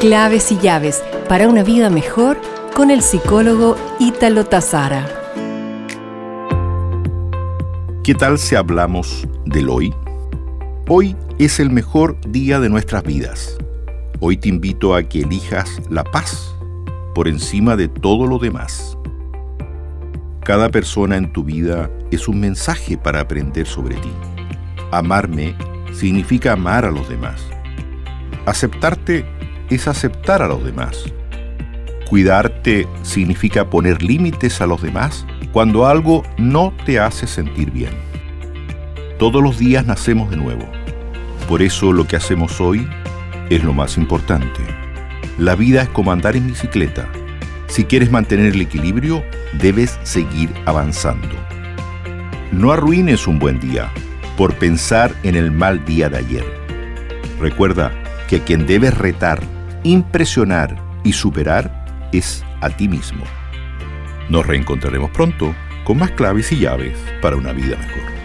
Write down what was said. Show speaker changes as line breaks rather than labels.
Claves y llaves para una vida mejor con el psicólogo Ítalo Tazara.
¿Qué tal si hablamos del hoy? Hoy es el mejor día de nuestras vidas. Hoy te invito a que elijas la paz por encima de todo lo demás. Cada persona en tu vida es un mensaje para aprender sobre ti. Amarme significa amar a los demás. Aceptarte es aceptar a los demás. Cuidarte significa poner límites a los demás cuando algo no te hace sentir bien. Todos los días nacemos de nuevo. Por eso lo que hacemos hoy es lo más importante. La vida es como andar en bicicleta. Si quieres mantener el equilibrio, debes seguir avanzando. No arruines un buen día por pensar en el mal día de ayer. Recuerda que quien debes retar, impresionar y superar es a ti mismo. Nos reencontraremos pronto con más claves y llaves para una vida mejor.